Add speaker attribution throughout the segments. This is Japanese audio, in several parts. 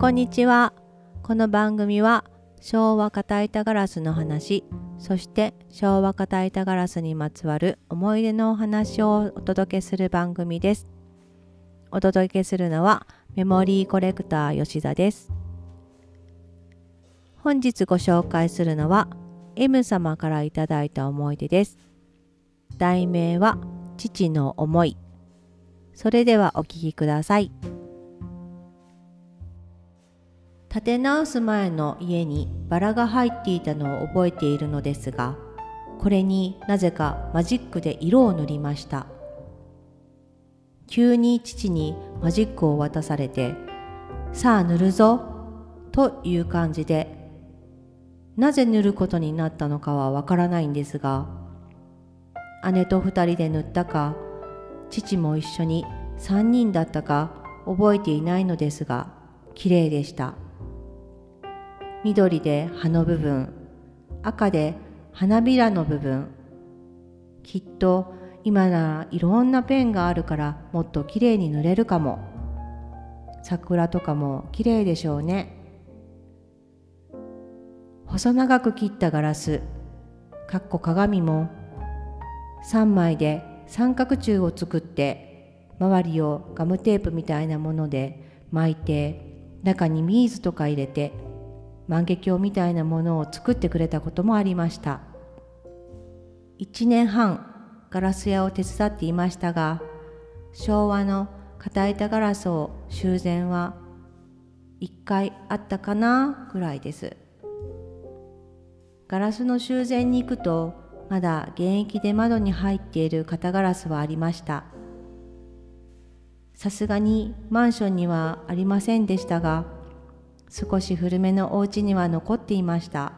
Speaker 1: こんにちは。この番組は昭和片板ガラスの話そして昭和片板ガラスにまつわる思い出のお話をお届けする番組です。お届けするのはメモリーコレクター吉田です。本日ご紹介するのは M 様からいただいた思い出です。題名は父の思い。それではお聞きください。建て直す前の家にバラが入っていたのを覚えているのですがこれになぜかマジックで色を塗りました急に父にマジックを渡されて「さあ塗るぞ」という感じでなぜ塗ることになったのかはわからないんですが姉と二人で塗ったか父も一緒に3人だったか覚えていないのですが綺麗でした。緑で葉の部分赤で花びらの部分。きっと今ならいろんなペンがあるからもっときれいに塗れるかも。桜とかもきれいでしょうね。細長く切ったガラスかっこ鏡も3枚で三角柱を作って周りをガムテープみたいなもので巻いて中にビーズとか入れて万華鏡みたいなものを作ってくれたこともありました。1年半ガラス屋を手伝っていましたが昭和の片板ガラスを修繕は1回あったかなぐらいです。ガラスの修繕に行くとまだ現役で窓に入っている型ガラスはありました。さすがにマンションにはありませんでしたが少し古めのお家には残っていました。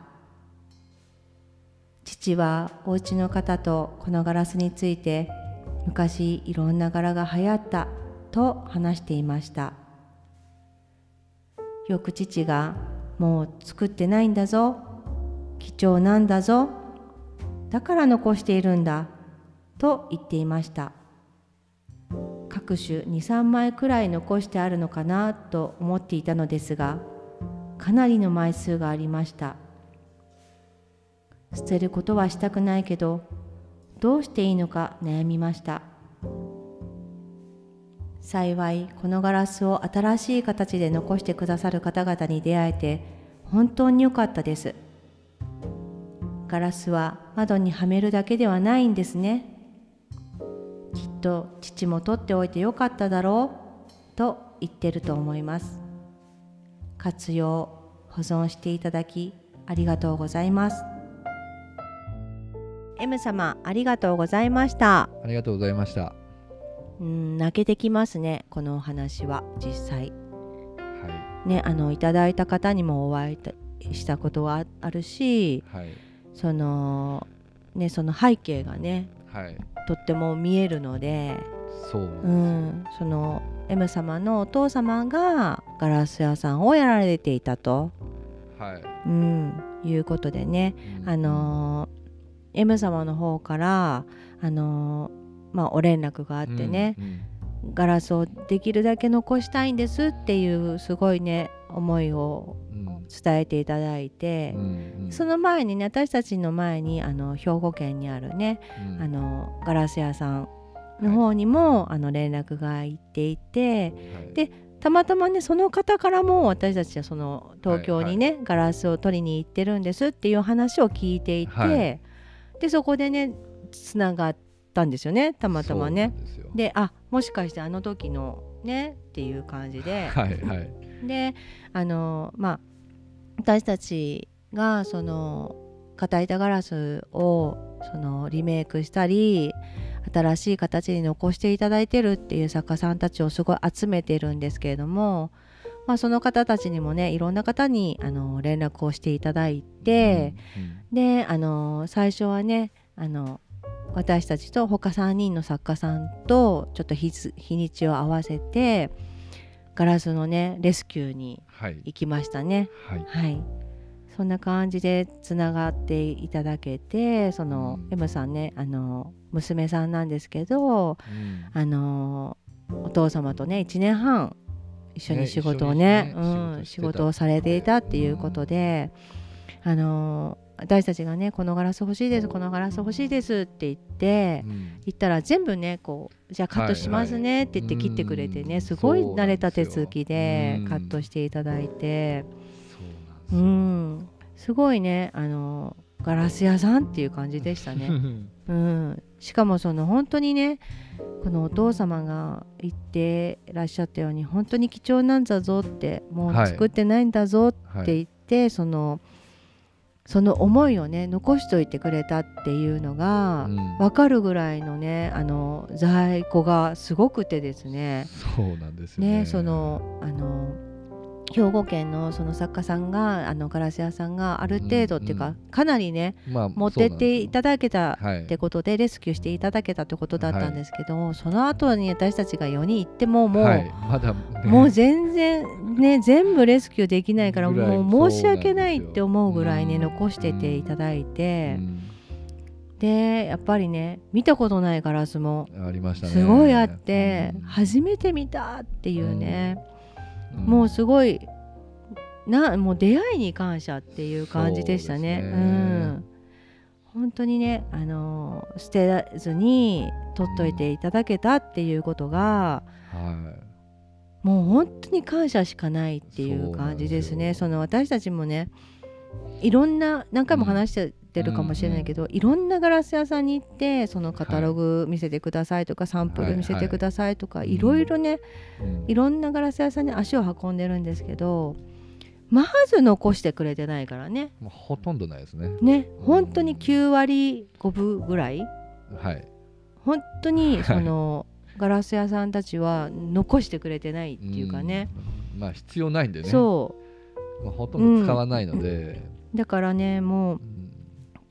Speaker 1: 父はお家の方とこのガラスについて昔いろんな柄が流行ったと話していました。よく父がもう作ってないんだぞ。貴重なんだぞ。だから残しているんだ。と言っていました。各種23枚くらい残してあるのかなと思っていたのですがかなりの枚数がありました。捨てることはしたくないけどどうしていいのか悩みました。幸いこのガラスを新しい形で残してくださる方々に出会えて本当に良かったです。ガラスは窓にはめるだけではないんですね。きっと父も取っておいてよかっただろうと言ってると思います。活用保存していただきありがとうございます。M 様ありがとうございました。
Speaker 2: ありがとうございました。
Speaker 1: うん泣けてきますねこのお話は実際。
Speaker 2: は
Speaker 1: ねあのいただいた方にもお会いしたことはあるし
Speaker 2: いはい。
Speaker 1: そのねその背景がね
Speaker 2: はい。
Speaker 1: とっても見えるので、
Speaker 2: そう
Speaker 1: う
Speaker 2: ん、
Speaker 1: その M 様のお父様がガラス屋さんをやられていたと、
Speaker 2: はい。
Speaker 1: うん、いうことでね、
Speaker 2: うん。
Speaker 1: あのー M 様の方から、あのーまあ、お連絡があってね、
Speaker 2: うん
Speaker 1: ガラスをできるだけ残したいんですっていうすごいね思いを
Speaker 2: うん。
Speaker 1: 伝えていただいて。
Speaker 2: う、んうん。
Speaker 1: その前にね私たちの前にあの兵庫県にあるね
Speaker 2: うん。
Speaker 1: あのガラス屋さんの方にも、あの連絡が行っていて
Speaker 2: はい。
Speaker 1: でたまたまねその方からも私たちはその東京にね、ガラスを取りに行ってるんですっていう話を聞いていて、
Speaker 2: はい。
Speaker 1: でそこでねつながったんですよねたまたまね。
Speaker 2: で
Speaker 1: あもしかしてあの時のねっていう感じで、
Speaker 2: はいはい。
Speaker 1: であのまあ私たちがその片板ガラスをそのリメイクしたり新しい形に残していただいてるっていう作家さんたちをすごい集めてるんですけれども、まあ、その方たちにもねいろんな方にあの連絡をしていただいて、であの最初はねあの私たちと他3人の作家さんとちょっと日にちを合わせてガラスのねレスキューに
Speaker 2: はい。
Speaker 1: 行きましたね。
Speaker 2: はい。
Speaker 1: はいそんな感じでつながっていただけてその、
Speaker 2: うん。
Speaker 1: M さんねあの娘さんなんですけど
Speaker 2: うん。
Speaker 1: あのお父様とね1年半一緒に
Speaker 2: ね
Speaker 1: 仕事をね
Speaker 2: 一緒にね
Speaker 1: うん、仕
Speaker 2: 仕事
Speaker 1: をされていたっていうことで、あの私たちがねこのガラス欲しいですこのガラス欲しいですって言って、
Speaker 2: うん。
Speaker 1: 言ったら全部ねこうじゃあカットしますねって言って切ってくれてね、
Speaker 2: うん。
Speaker 1: すごい
Speaker 2: そうなんですよ
Speaker 1: 慣れた手続きで
Speaker 2: うん
Speaker 1: カットしていただいて、
Speaker 2: そう
Speaker 1: う
Speaker 2: なん。
Speaker 1: ん、すごいね。あのガラス屋さんっていう感じでした。ね。うん、しかもその本当にねこのお父様が言ってらっしゃったように本当に貴重なんだぞってもう
Speaker 2: はい。
Speaker 1: 作ってないんだぞって
Speaker 2: はい
Speaker 1: 言って、そのその思いをね残しといてくれたっていうのが
Speaker 2: うん。
Speaker 1: 分かるぐらいのねあの在庫がすごくてですね。
Speaker 2: そうなんですよね。
Speaker 1: ねそのあの兵庫県のその作家さんがあのガラス屋さんがある程度っていうか、
Speaker 2: うん
Speaker 1: かなりね
Speaker 2: まあ
Speaker 1: 持ってっていただけた
Speaker 2: はい。
Speaker 1: ってことでレスキューしていただけたってことだったんですけど、その後に私たちが4人行ってももう、
Speaker 2: はい、まだ、ね、
Speaker 1: もう全然ね全部レスキューできないからもう申し訳ないって思うぐらいね残してていただいて、
Speaker 2: うん。
Speaker 1: でやっぱりね見たことないガラスも。すごいあって、
Speaker 2: うん。
Speaker 1: 初めて見たっていうね、
Speaker 2: うん。
Speaker 1: もうすごいなもう出会いに感謝っていう感じでしたね。
Speaker 2: そうね。
Speaker 1: うん。本当にね、あのー捨てずに取っといていただけたっていうことが、
Speaker 2: は
Speaker 1: もう本当に感謝しかないっていう感じですね。その私たちもねいろんな何回も話してるかもしれないけど、いろんなガラス屋さんに行ってそのカタログ見せてくださいとか、サンプル見せてくださいとか、
Speaker 2: い
Speaker 1: いろいろね、
Speaker 2: い。うん
Speaker 1: いろんなガラス屋さんに足を運んでるんですけどまず残してくれてないからね
Speaker 2: もうほとんどないですね。
Speaker 1: ね本当に9割5分ぐらい
Speaker 2: はい。
Speaker 1: 本当にその、ガラス屋さんたちは残してくれてないっていうかね、
Speaker 2: うん。まあ必要ないんでね。
Speaker 1: そ
Speaker 2: まあ、ほとんど使わないので。
Speaker 1: うだからねもう
Speaker 2: うん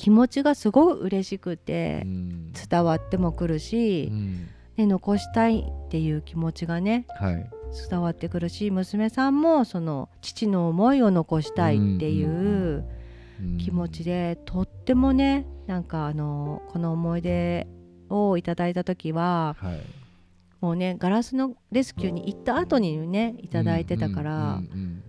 Speaker 1: 気持ちがすごい嬉しくて
Speaker 2: うん
Speaker 1: 伝わってもくる
Speaker 2: う
Speaker 1: し、
Speaker 2: ん
Speaker 1: ね、残したいっていう気持ちがね
Speaker 2: はい。
Speaker 1: 伝わってくるし娘さんもその父の思いを残したいっていう。
Speaker 2: うんうん
Speaker 1: 気持ちでとってもねなんかあのこの思い出をいただいた時は
Speaker 2: はい。
Speaker 1: もうねガラスのレスキューに行った後にねいただいてたから、
Speaker 2: うんうん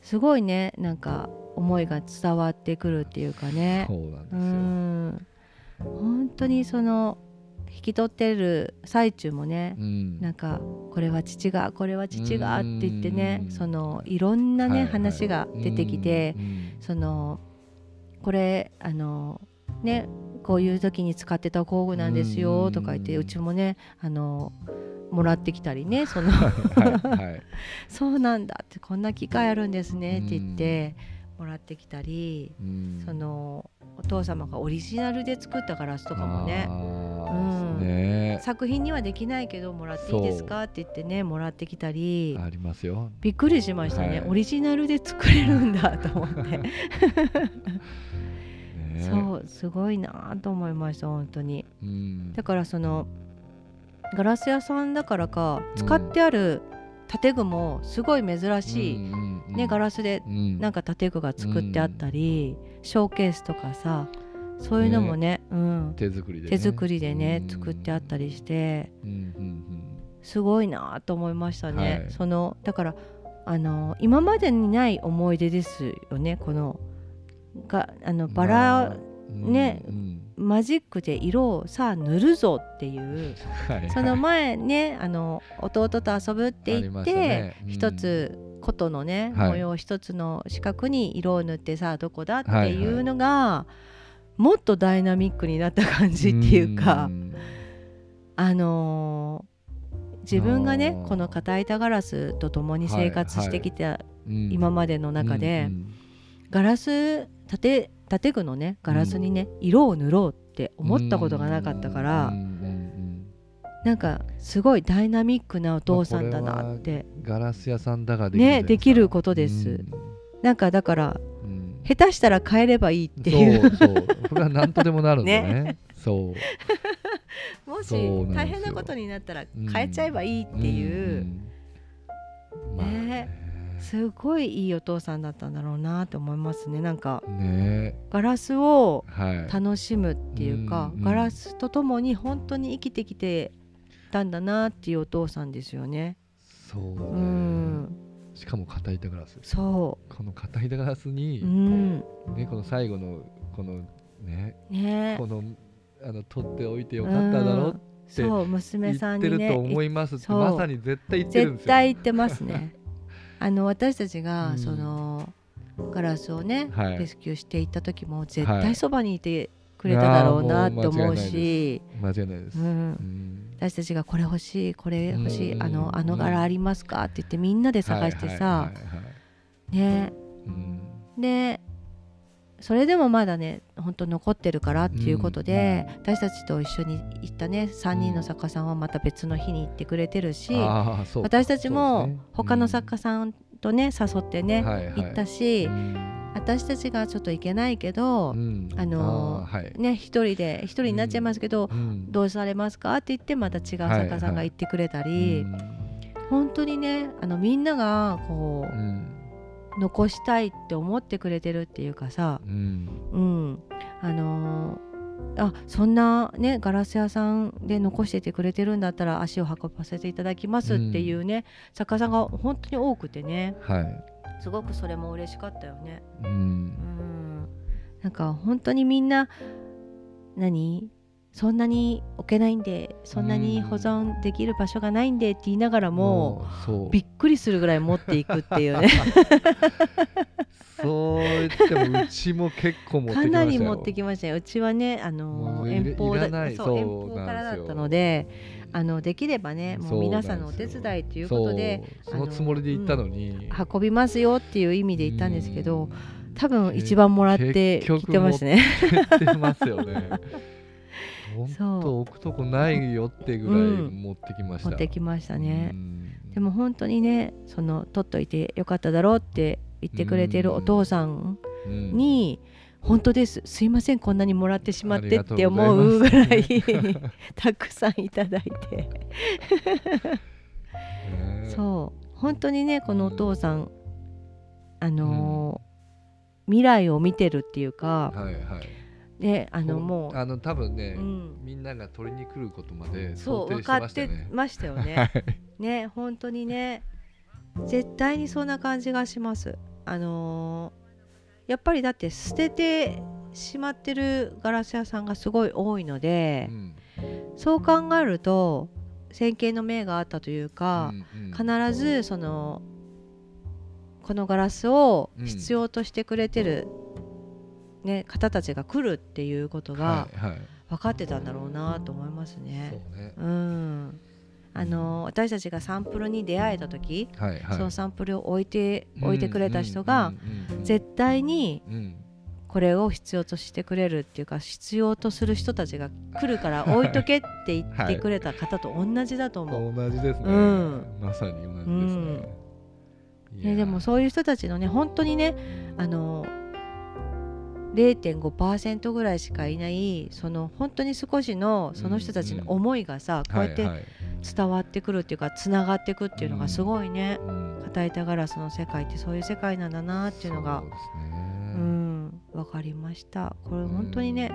Speaker 1: すごいねなんか思いが伝わってくるっていうか
Speaker 2: うん
Speaker 1: ね。
Speaker 2: そうなんです
Speaker 1: う
Speaker 2: よ。
Speaker 1: ん本当にその引き取ってる最中もね
Speaker 2: うん。
Speaker 1: なんかこれは父がこれは父がって言ってね
Speaker 2: うん。
Speaker 1: そのいろんなね、
Speaker 2: はいはい。
Speaker 1: 話が出てきて、そのこれあのねこういう時に使ってた工具なんですよとか言って、
Speaker 2: う
Speaker 1: うんちもねあのもらってきたりねその。
Speaker 2: はいはい。
Speaker 1: そうなんだってこんな機械あるんですねって言ってもらってきたり、
Speaker 2: うん。
Speaker 1: そのお父様がオリジナルで作ったガラスとかもね。
Speaker 2: あ
Speaker 1: うん。
Speaker 2: ーね。
Speaker 1: 作品にはできないけどもらっていいですか？って言ってねもらってきたり。
Speaker 2: ありますよ。
Speaker 1: びっくりしましたね、
Speaker 2: はい。
Speaker 1: オリジナルで作れるんだと思って。
Speaker 2: ね。
Speaker 1: そうすごいなと思いました本当に。
Speaker 2: うん。
Speaker 1: だからそのガラス屋さんだからか
Speaker 2: うん
Speaker 1: 使ってある建具もすごい珍しい、ねガ
Speaker 2: ラ
Speaker 1: ラスで
Speaker 2: ス
Speaker 1: なんか建具が作ってあったり、ショーケースとかさそういうのもねうん、
Speaker 2: 手作りでね。
Speaker 1: 手作りでね、
Speaker 2: うん。
Speaker 1: 作ってあったりしてすごいなと思いましたね、
Speaker 2: はい。
Speaker 1: そのだからあの今までにない思い出ですよね。このがあの
Speaker 2: うん
Speaker 1: バラ、
Speaker 2: まあ
Speaker 1: ね
Speaker 2: うん
Speaker 1: マジックで色をさあ塗るぞっていう
Speaker 2: はい
Speaker 1: その前ねあの弟と遊ぶって言って、
Speaker 2: ね。うん。
Speaker 1: 一つ琴のね、
Speaker 2: はい。
Speaker 1: 模様一つの四角に色を塗ってさあどこだって
Speaker 2: はいはい。
Speaker 1: いうのが、もっとダイナミックになった感じっていうか、
Speaker 2: ん。
Speaker 1: あのー自分がねこの硬板ガラスと共に生活してきた
Speaker 2: うん。
Speaker 1: 今までの中で、
Speaker 2: うん
Speaker 1: ガラス建建具のねガラスにね、色を塗ろうって思ったことがなかったから、なんかすごいダイナミックなお父さんだなって、
Speaker 2: ガラス屋さんだからできる
Speaker 1: ねできること
Speaker 2: で
Speaker 1: です、なんかだから下手したら変えればいいっていう。
Speaker 2: そうそう。それは何とでもなるんで ね。そう。
Speaker 1: もし大変なことになったら変えちゃえばいいっていう、
Speaker 2: ね
Speaker 1: すごいいいお父さんだったんだろうなって思いますね。なんか
Speaker 2: ね。
Speaker 1: ガラスを
Speaker 2: はい
Speaker 1: 楽しむっていうか、
Speaker 2: うんうん
Speaker 1: ガラスとともに本当に生きてきてたんだなっていうお父さんですよね。
Speaker 2: そうね、
Speaker 1: うん。
Speaker 2: しかも硬板ガラス
Speaker 1: そ
Speaker 2: この硬板ガラスに
Speaker 1: う、う、ん。
Speaker 2: ね、この最後のこのね。
Speaker 1: ね。
Speaker 2: このあの取っておいてよかっただろ
Speaker 1: うん。そう娘
Speaker 2: 言って
Speaker 1: さんにね。
Speaker 2: ると思いますって
Speaker 1: そう。
Speaker 2: まさに絶対言ってるんです
Speaker 1: 絶
Speaker 2: よ。
Speaker 1: 対言ってますねあの私たち
Speaker 2: うん。
Speaker 1: がそのガラスをね、
Speaker 2: はい。
Speaker 1: レスキューしていった時も絶
Speaker 2: はい。
Speaker 1: 対そばにいてくれただろうなと思うし、
Speaker 2: 間違いないです。
Speaker 1: う、
Speaker 2: うん。ん。
Speaker 1: 私たちがこれ欲しいこれ欲しい、
Speaker 2: うん。
Speaker 1: あのあの柄ありますか？って言ってみんなで探してさ、ね。
Speaker 2: うん。
Speaker 1: でそれでもまだね本当残ってるからっていうことで、私たちと一緒に行ったね3人の作家さんはまた別の日に行ってくれてるし、私たちも他の作家さんとね誘ってね、
Speaker 2: はいはい。
Speaker 1: 行ったし、
Speaker 2: うん。
Speaker 1: 私たちがちょっと行けないけど
Speaker 2: う、ん。
Speaker 1: あのー
Speaker 2: はい。
Speaker 1: ね一人で一人になっちゃいますけど、
Speaker 2: うん。
Speaker 1: どうされますかって言ってまた違う作家さんが行ってくれたり、
Speaker 2: うん。
Speaker 1: 本当にねあのみんながこう、
Speaker 2: うん
Speaker 1: 残したいって思ってくれてるっていうかさ、
Speaker 2: うん。
Speaker 1: うん、あのーあそんなねガラス屋さんで残しててくれてるんだったら足を運ばせていただきますっていうね、作家さんが本当に多くてね。
Speaker 2: はい。
Speaker 1: すごくそれも嬉しかったよね。
Speaker 2: う
Speaker 1: うんん、なんか本当にみんな何？そんなに置けないんでそんなに保存できる場所がないんでって言いながらも、
Speaker 2: う
Speaker 1: びっくりするぐらい持っていくっていうね。
Speaker 2: そう。言ってもうちも結構持ってきましたよ。
Speaker 1: かなり持ってきましたよ。うちはねあの遠方だそう遠方からだったのであのできればねも
Speaker 2: そうう
Speaker 1: 皆さんのお手伝いということで
Speaker 2: そのつもりで行ったのに、
Speaker 1: 運びますよっていう意味で言ったんですけど
Speaker 2: うん。
Speaker 1: 多分一番もらって
Speaker 2: 結局
Speaker 1: きてますね。
Speaker 2: 言ってますよね 本
Speaker 1: そう。
Speaker 2: 当置くとこないよってぐらい
Speaker 1: うん。
Speaker 2: 持ってきました、
Speaker 1: 持ってきましたね。
Speaker 2: う。ん。
Speaker 1: でも本当にねその取っといてよかっただろうって言ってくれてるお父さん
Speaker 2: うん。
Speaker 1: に本当です。すいませんこんなにもらってしまってって思
Speaker 2: あ
Speaker 1: うぐらいたくさんいただいて。
Speaker 2: ね。
Speaker 1: そう。本当にねこのお父さん。あのー未来を見てるっていうか
Speaker 2: はいはい
Speaker 1: ねあのもう。
Speaker 2: あの多分ね、
Speaker 1: うん。
Speaker 2: みんなが取りに来ることまで
Speaker 1: そう分
Speaker 2: 想定して
Speaker 1: かって
Speaker 2: ましたよね。
Speaker 1: ましたよ
Speaker 2: は
Speaker 1: ね。
Speaker 2: い。
Speaker 1: ね本当にね絶対にそんな感じがします。あのーやっぱりだって捨ててしまってるガラス屋さんがすごい多いので
Speaker 2: う、ん
Speaker 1: そう考えると先見の明があったというか、
Speaker 2: うんうん。
Speaker 1: 必ずそのこのガラスを
Speaker 2: うん
Speaker 1: 必要としてくれてる、ね、方たちが来るっていうことが
Speaker 2: はいはい。
Speaker 1: 分かってたんだろうなと思いますね。
Speaker 2: そうね。
Speaker 1: うん。あの私たちがサンプルに出会えた時、
Speaker 2: はいはい。
Speaker 1: そのサンプルを置いて置いてくれた人が、
Speaker 2: うんうんうん
Speaker 1: 絶対に
Speaker 2: うん。
Speaker 1: これを必要としてくれるっていうか必要とする人たちが来るから置いとけって言ってくれた方と同じだと思う。
Speaker 2: 同じですね、
Speaker 1: うん。
Speaker 2: まさに同じですね、いや
Speaker 1: ね、でもそういう人たちのね本当にねあの0.5%ぐらいしかいないその本当に少しのその人たちの思いがさ、こうやって
Speaker 2: はいはい。
Speaker 1: 伝わってくるっていうかつながっていくっていうのがすごいね、
Speaker 2: うん
Speaker 1: 片板ガラスの世界ってそういう世界なんだなっていうのが
Speaker 2: そうね。
Speaker 1: ん分かりました。これ本当にね、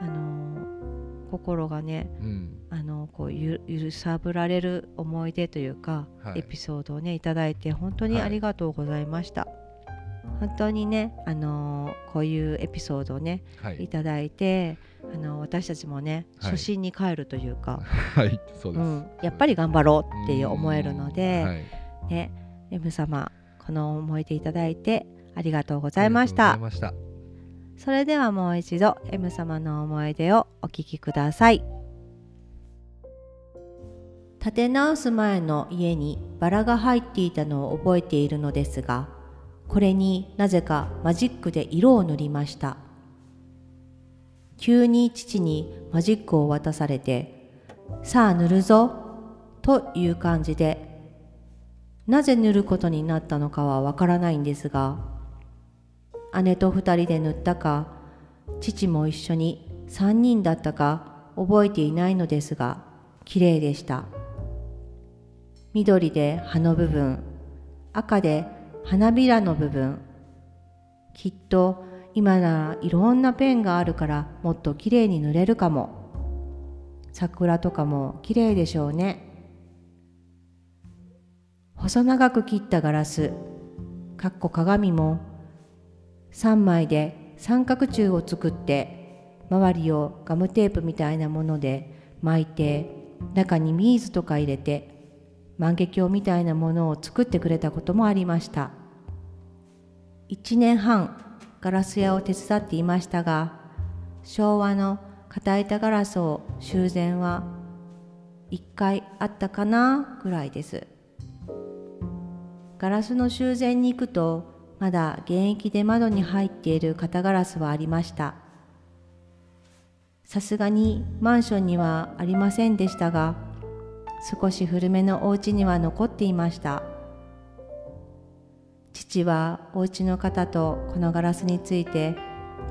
Speaker 1: あの心がね
Speaker 2: うん。
Speaker 1: あのこうゆ揺さぶられる思い出というか、
Speaker 2: はい。
Speaker 1: エピソードをねいただいて本当にありがとうございました、本当にねあのこういうエピソードをね
Speaker 2: はい。
Speaker 1: いただいてあの私たちもね
Speaker 2: はい。
Speaker 1: 初心に帰るというか、
Speaker 2: はいそうです、
Speaker 1: うん、やっぱり頑張ろうって思えるので、
Speaker 2: はい、
Speaker 1: ね M 様この思い出いただいてありがとうご
Speaker 2: ご
Speaker 1: ざいました。
Speaker 2: した。
Speaker 1: それではもう一度 M 様の思い出をお聞きください。建て直す前の家にバラが入っていたのを覚えているのですがこれになぜかマジックで色を塗りました。急に父にマジックを渡されて「さあ塗るぞ」という感じでなぜ塗ることになったのかはわからないんですが姉と二人で塗ったか父も一緒に三人だったか覚えていないのですが綺麗でした。緑で葉の部分赤で花びらの部分。きっと今ならいろんなペンがあるからもっと綺麗に塗れるかも。桜とかも綺麗でしょうね。細長く切ったガラス。かっこ鏡も3枚で三角柱を作って周りをガムテープみたいなもので巻いて中にビーズとか入れて万華鏡みたいなものを作ってくれたこともありました。1年半ガラス屋を手伝っていましたが昭和の硬板ガラスを修繕は1回あったかなぐらいです。ガラスの修繕に行くとまだ現役で窓に入っている型ガラスはありました。さすがにマンションにはありませんでしたが少し古めのお家には残っていました。父はお家の方とこのガラスについて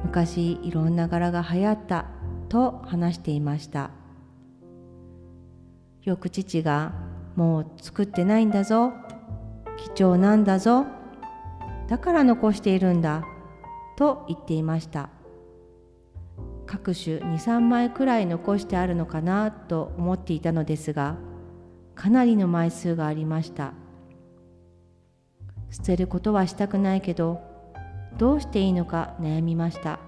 Speaker 1: 昔いろんな柄が流行ったと話していました。よく父がもう作ってないんだぞ貴重なんだぞだから残しているんだと言っていました。各種23枚くらい残してあるのかなと思っていたのですがかなりの枚数がありました。捨てることはしたくないけどどうしていいのか悩みました。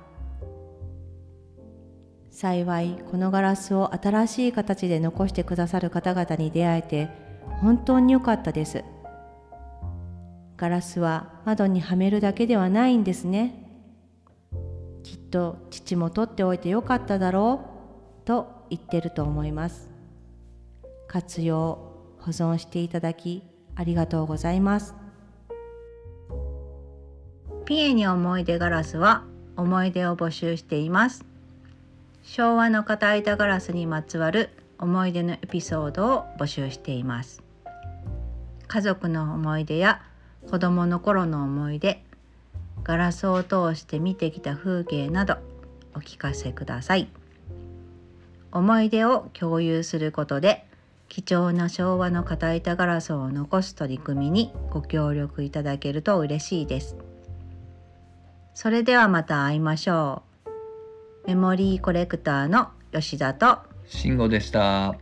Speaker 1: 幸いこのガラスを新しい形で残してくださる方々に出会えて本当に良かったです。ガラスは窓にはめるだけではないんですね。きっと父も取っておいてよかっただろうと言ってると思います。活用保存していただきありがとうございます。ピエに思い出ガラスは思い出を募集しています。昭和の片板ガラスにまつわる思い出のエピソードを募集しています。家族の思い出や子供の頃の思い出ガラスを通して見てきた風景などお聞かせください。思い出を共有することで貴重な昭和の片板ガラスを残す取り組みにご協力いただけると嬉しいです。それではまた会いましょう。メモリーコレクターの吉田と。
Speaker 3: 慎吾でした。